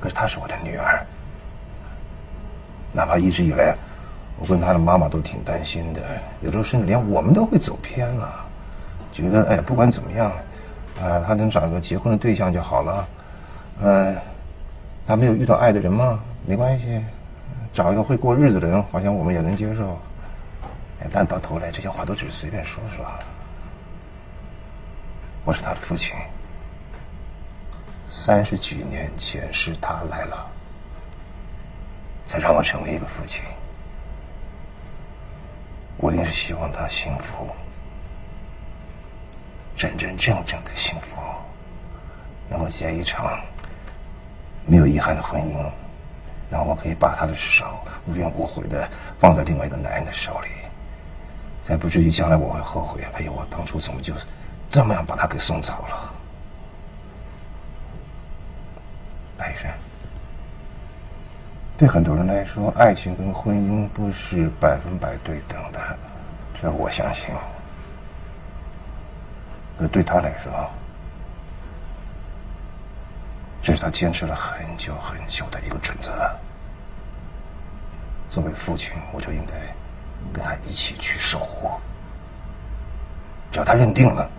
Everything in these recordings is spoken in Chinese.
可是她是我的女儿，哪怕一直以来，我跟她的妈妈都挺担心的，有时候甚至连我们都会走偏了，觉得哎，不管怎么样，啊，她能找一个结婚的对象就好了，嗯，她没有遇到爱的人吗？没关系，找一个会过日子的人，好像我们也能接受。但到头来这些话都只是随便说说。我是他的父亲，三十几年前是他来了，才让我成为一个父亲。我一定是希望他幸福，真真正正的幸福，能够结一场没有遗憾的婚姻，然后我可以把他的手无怨无悔的放在另外一个男人的手里，才不至于将来我会后悔。哎呦，我当初怎么就……这么样把他给送走了，是。对很多人来说，爱情跟婚姻不是百分百对等的，这我相信。可对他来说，这是他坚持了很久很久的一个准则。作为父亲，我就应该跟他一起去守护。只要他认定了。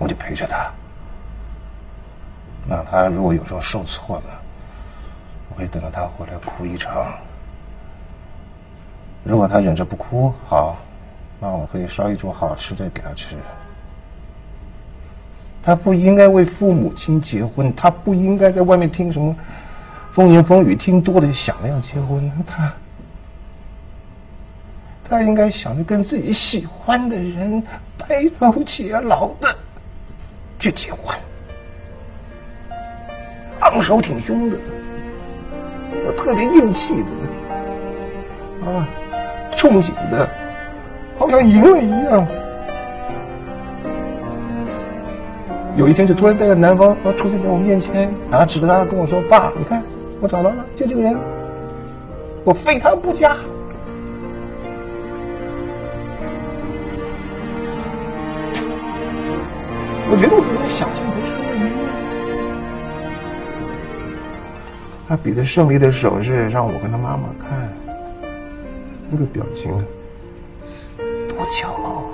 我就陪着他，那他如果有时候受挫了，我会等到他回来哭一场。如果他忍着不哭，好，那我可以烧一桌好吃的给他吃。他不应该为父母亲结婚，他不应该在外面听什么风言风语，听多了就想着要结婚。他，他应该想着跟自己喜欢的人白头偕老的。去结婚，昂首挺胸的，我特别硬气的，啊，憧憬的，好像赢了一样。有一天就突然带着男方他出现在我面前，啊指着他跟我说：“爸，你看我找到了，就这个人，我非他不嫁。”我觉得我根本想象不出他比着胜利的手势让我跟他妈妈看，那个表情多骄傲啊！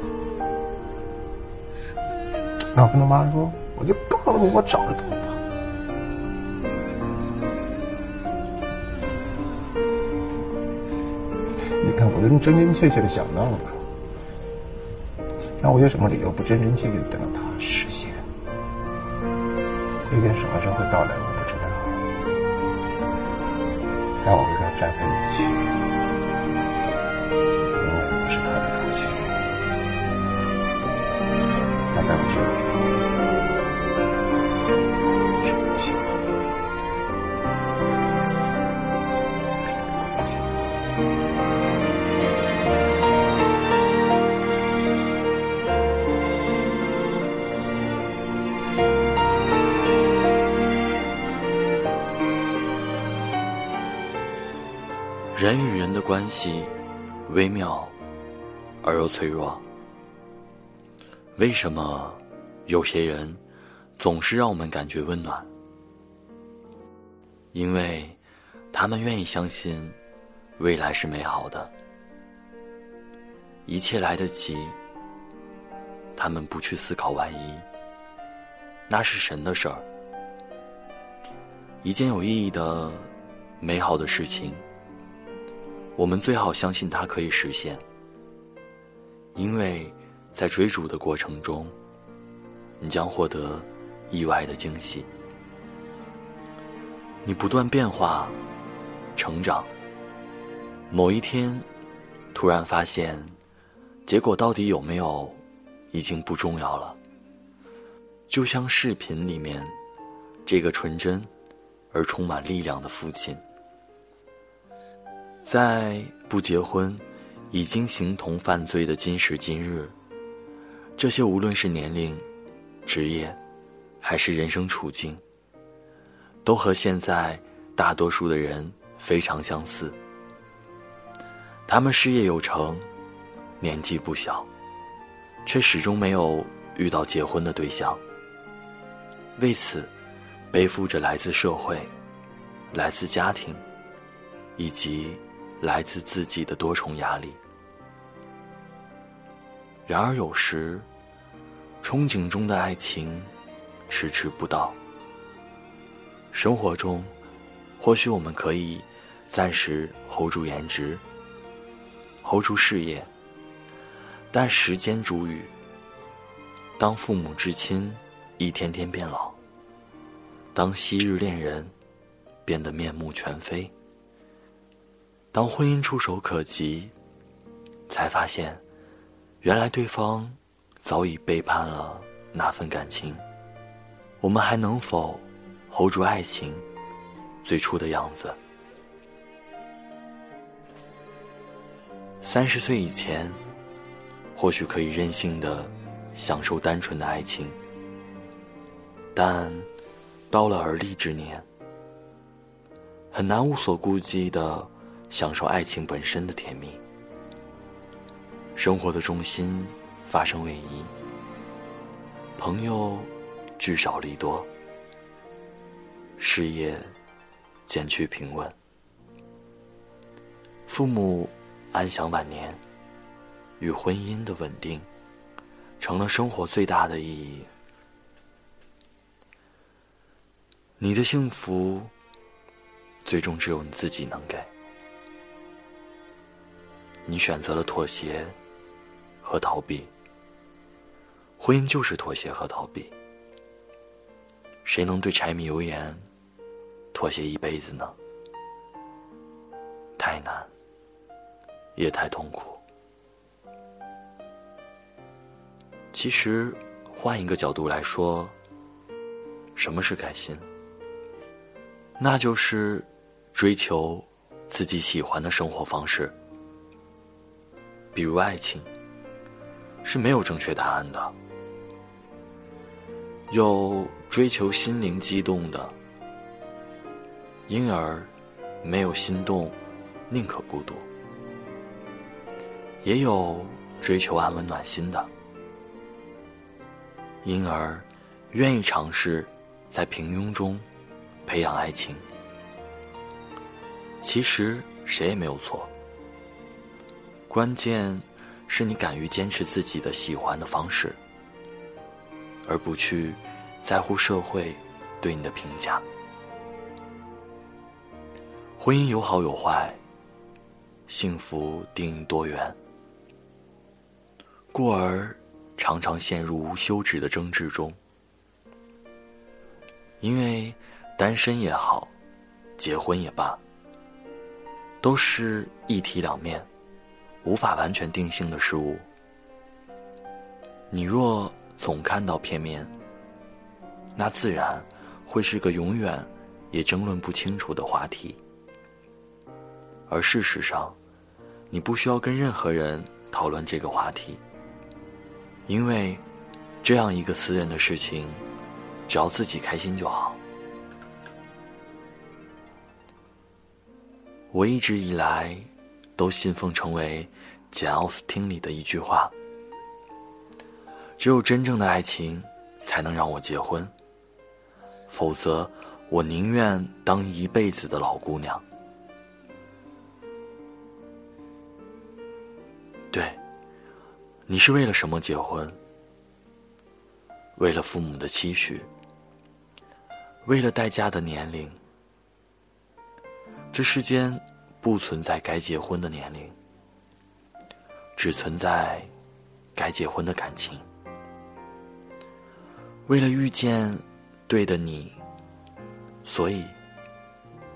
然后跟他妈说：“我就告诉你，我找得到他。”你看，我都真真切切的想到了。那我有什么理由不真真切切的等到他实现？那天什么时候会到来，但我跟他站在一起，永远不是他的父亲。他在我这里。人与人的关系微妙而又脆弱。为什么有些人总是让我们感觉温暖？因为他们愿意相信未来是美好的，一切来得及。他们不去思考万一，那是神的事儿。一件有意义的、美好的事情。我们最好相信它可以实现，因为在追逐的过程中，你将获得意外的惊喜。你不断变化、成长，某一天突然发现，结果到底有没有已经不重要了。就像视频里面这个纯真而充满力量的父亲。在不结婚、已经形同犯罪的今时今日，这些无论是年龄、职业，还是人生处境，都和现在大多数的人非常相似。他们事业有成，年纪不小，却始终没有遇到结婚的对象。为此，背负着来自社会、来自家庭以及来自自己的多重压力。然而，有时憧憬中的爱情迟迟不到。生活中，或许我们可以暂时 hold 住颜值，hold 住事业，但时间煮雨。当父母至亲一天天变老，当昔日恋人变得面目全非，当婚姻触手可及，才发现，原来对方早已背叛了那份感情。我们还能否 hold 住爱情最初的样子？三十岁以前，或许可以任性的。享受单纯的爱情，但到了而立之年，很难无所顾忌的享受爱情本身的甜蜜。生活的重心发生位移，朋友聚少离多，事业渐趋平稳，父母安享晚年，与婚姻的稳定。成了生活最大的意义。你的幸福，最终只有你自己能给。你选择了妥协和逃避，婚姻就是妥协和逃避。谁能对柴米油盐妥协一辈子呢？太难，也太痛苦。其实，换一个角度来说，什么是开心？那就是追求自己喜欢的生活方式。比如爱情，是没有正确答案的。有追求心灵激动的，因而没有心动，宁可孤独；也有追求安稳暖心的。因而，愿意尝试在平庸中培养爱情。其实谁也没有错，关键是你敢于坚持自己的喜欢的方式，而不去在乎社会对你的评价。婚姻有好有坏，幸福定多远，故而。常常陷入无休止的争执中，因为单身也好，结婚也罢，都是一体两面，无法完全定性的事物。你若总看到片面，那自然会是个永远也争论不清楚的话题。而事实上，你不需要跟任何人讨论这个话题。因为，这样一个私人的事情，只要自己开心就好。我一直以来都信奉成为简·奥斯汀里的一句话：“只有真正的爱情才能让我结婚，否则我宁愿当一辈子的老姑娘。”对。你是为了什么结婚？为了父母的期许，为了待嫁的年龄。这世间不存在该结婚的年龄，只存在该结婚的感情。为了遇见对的你，所以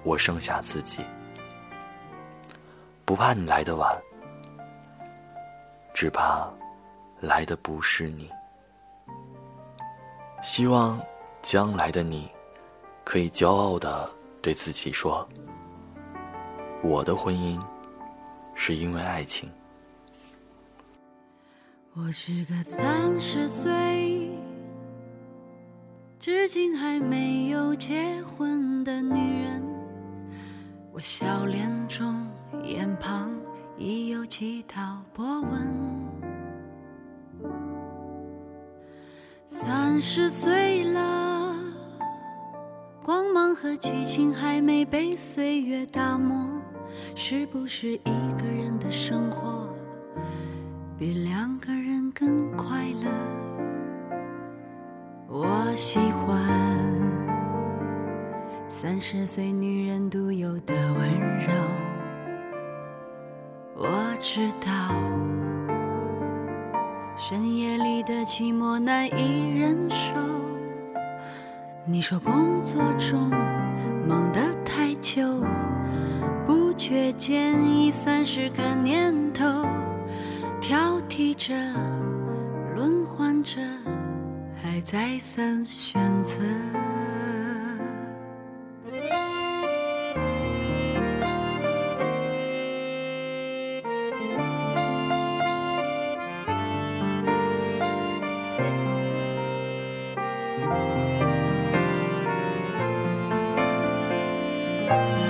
我剩下自己，不怕你来的晚。只怕来的不是你。希望将来的你，可以骄傲的对自己说：“我的婚姻是因为爱情。”我是个三十岁，至今还没有结婚的女人。我笑脸中，眼旁。已有几道波纹。三十岁了，光芒和激情还没被岁月打磨，是不是一个人的生活比两个人更快乐？我喜欢三十岁女人独有的温柔，我知道深夜里的寂寞难以忍受。你说工作中忙得太久，不觉间已三十个年头，挑剔着，轮换着，还再三选择。我